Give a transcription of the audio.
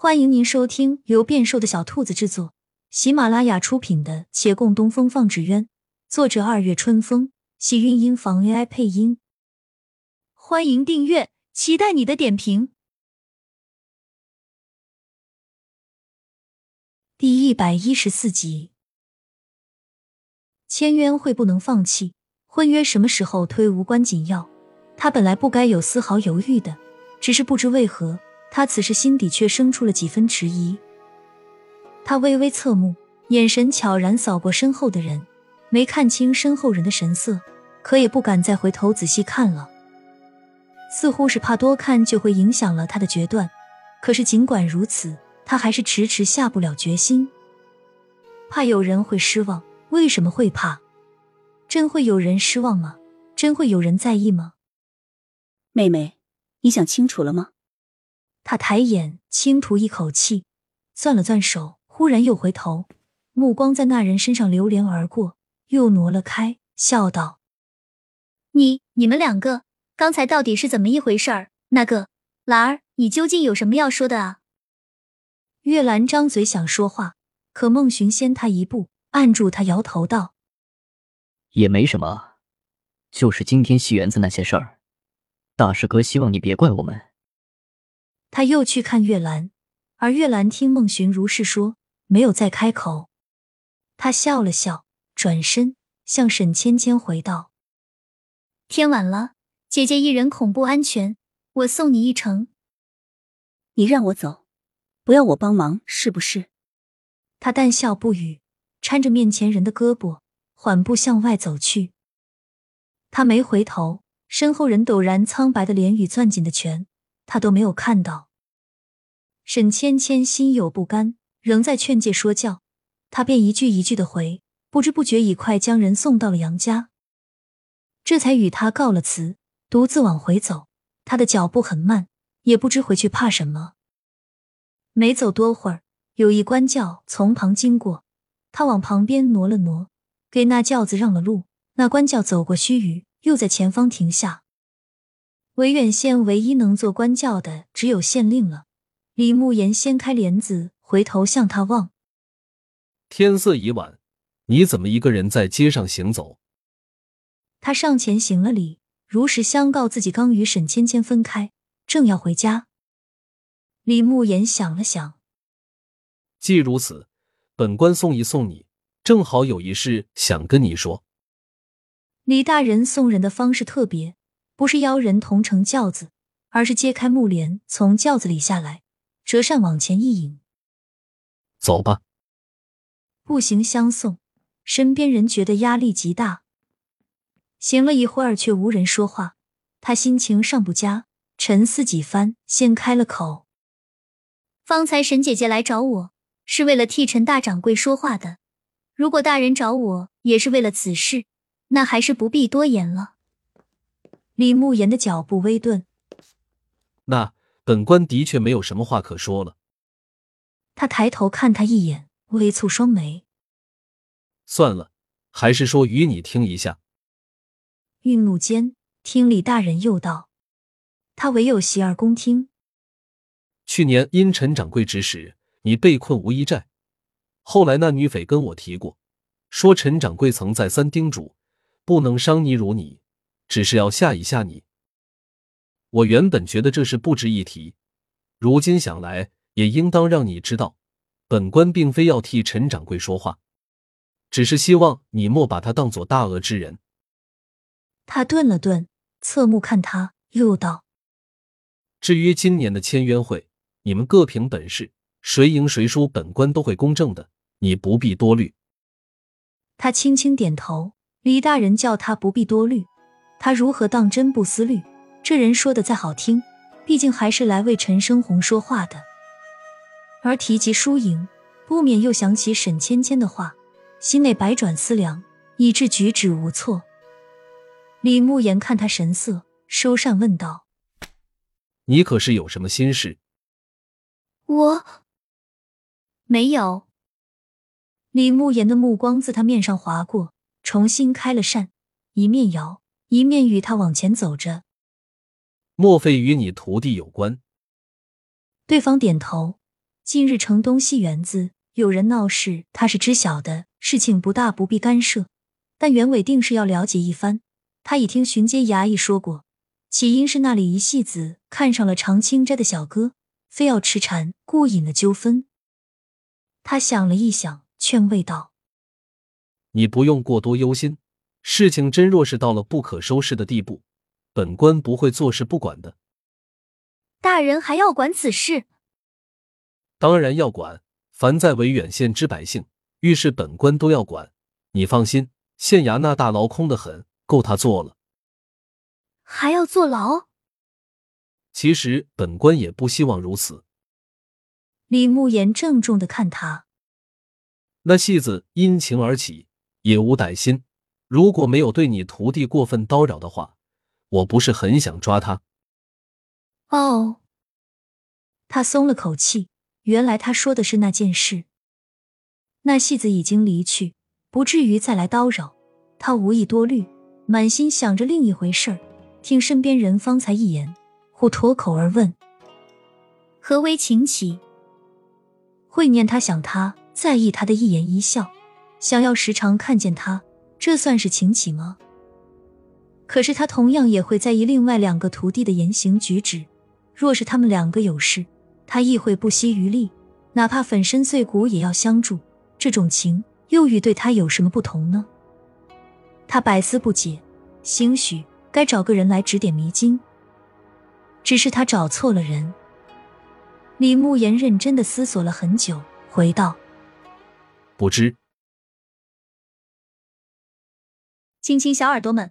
欢迎您收听由变瘦的小兔子制作、喜马拉雅出品的《且共东风放纸鸢》，作者二月春风，喜韵音房 AI 配音。欢迎订阅，期待你的点评。第一百一十四集，签约会不能放弃，婚约什么时候推无关紧要。他本来不该有丝毫犹豫的，只是不知为何。他此时心底却生出了几分迟疑，他微微侧目，眼神悄然扫过身后的人，没看清身后人的神色，可也不敢再回头仔细看了，似乎是怕多看就会影响了他的决断。可是尽管如此，他还是迟迟下不了决心，怕有人会失望。为什么会怕？真会有人失望吗？真会有人在意吗？妹妹，你想清楚了吗？他抬眼轻吐一口气，攥了攥手，忽然又回头，目光在那人身上流连而过，又挪了开，笑道：“你你们两个刚才到底是怎么一回事儿？那个兰儿，你究竟有什么要说的啊？”月兰张嘴想说话，可孟寻先他一步，按住他，摇头道：“也没什么，就是今天戏园子那些事儿，大师哥希望你别怪我们。”他又去看月兰，而月兰听孟寻如是说，没有再开口。他笑了笑，转身向沈芊芊回道：“天晚了，姐姐一人恐不安全，我送你一程。你让我走，不要我帮忙，是不是？”他淡笑不语，搀着面前人的胳膊，缓步向外走去。他没回头，身后人陡然苍白的脸与攥紧的拳。他都没有看到，沈芊芊心有不甘，仍在劝诫说教，他便一句一句的回，不知不觉已快将人送到了杨家，这才与他告了辞，独自往回走。他的脚步很慢，也不知回去怕什么。没走多会儿，有一官轿从旁经过，他往旁边挪了挪，给那轿子让了路。那官轿走过须臾，又在前方停下。维远县唯一能做官轿的只有县令了。李慕言掀开帘子，回头向他望。天色已晚，你怎么一个人在街上行走？他上前行了礼，如实相告自己刚与沈芊芊分开，正要回家。李慕言想了想，既如此，本官送一送你，正好有一事想跟你说。李大人送人的方式特别。不是邀人同乘轿子，而是揭开木帘，从轿子里下来，折扇往前一引。走吧。步行相送，身边人觉得压力极大。行了一会儿，却无人说话，他心情尚不佳，沉思几番，先开了口：“方才沈姐姐来找我，是为了替陈大掌柜说话的。如果大人找我也是为了此事，那还是不必多言了。”李慕言的脚步微顿，那本官的确没有什么话可说了。他抬头看他一眼，微蹙双眉。算了，还是说与你听一下。愠怒间，听李大人又道：“他唯有洗耳恭听。去年因陈掌柜指使，你被困无一寨，后来那女匪跟我提过，说陈掌柜曾再三叮嘱，不能伤你辱你。”只是要吓一吓你。我原本觉得这事不值一提，如今想来，也应当让你知道，本官并非要替陈掌柜说话，只是希望你莫把他当做大恶之人。他顿了顿，侧目看他，又道：“至于今年的签约会，你们各凭本事，谁赢谁输，本官都会公正的，你不必多虑。”他轻轻点头。李大人叫他不必多虑。他如何当真不思虑？这人说的再好听，毕竟还是来为陈生红说话的。而提及输赢，不免又想起沈芊芊的话，心内百转思量，以致举止无措。李慕言看他神色，收扇问道：“你可是有什么心事？”我没有。李慕言的目光自他面上划过，重新开了扇，一面摇。一面与他往前走着，莫非与你徒弟有关？对方点头，近日城东戏园子有人闹事，他是知晓的，事情不大，不必干涉。但袁伟定是要了解一番。他已听巡街衙役说过，起因是那里一戏子看上了长青斋的小哥，非要吃缠，故引了纠纷。他想了一想，劝慰道：“你不用过多忧心，事情真若是到了不可收拾的地步，本官不会坐视不管的。”大人还要管此事？当然要管，凡在维远县之百姓，遇事本官都要管。你放心。县衙那大牢空得很，够他坐了。还要坐牢？其实本官也不希望如此。李慕言郑重的看他，那戏子因情而起，也无歹心。如果没有对你徒弟过分叨扰的话，我不是很想抓他。哦，他松了口气。原来他说的是那件事。那戏子已经离去。不至于再来叨扰，他无意多虑，满心想着另一回事儿。听身边人方才一言，忽脱口而问：“何为情起？”会念他想他，在意他的一言一笑，想要时常看见他，这算是情起吗？可是他同样也会在意另外两个徒弟的言行举止。若是他们两个有事，他亦会不惜余力，哪怕粉身碎骨也要相助。这种情。又与对他有什么不同呢？他百思不解，兴许该找个人来指点迷津。只是他找错了人。李慕言认真的思索了很久，回道：“不知。”亲亲小耳朵们，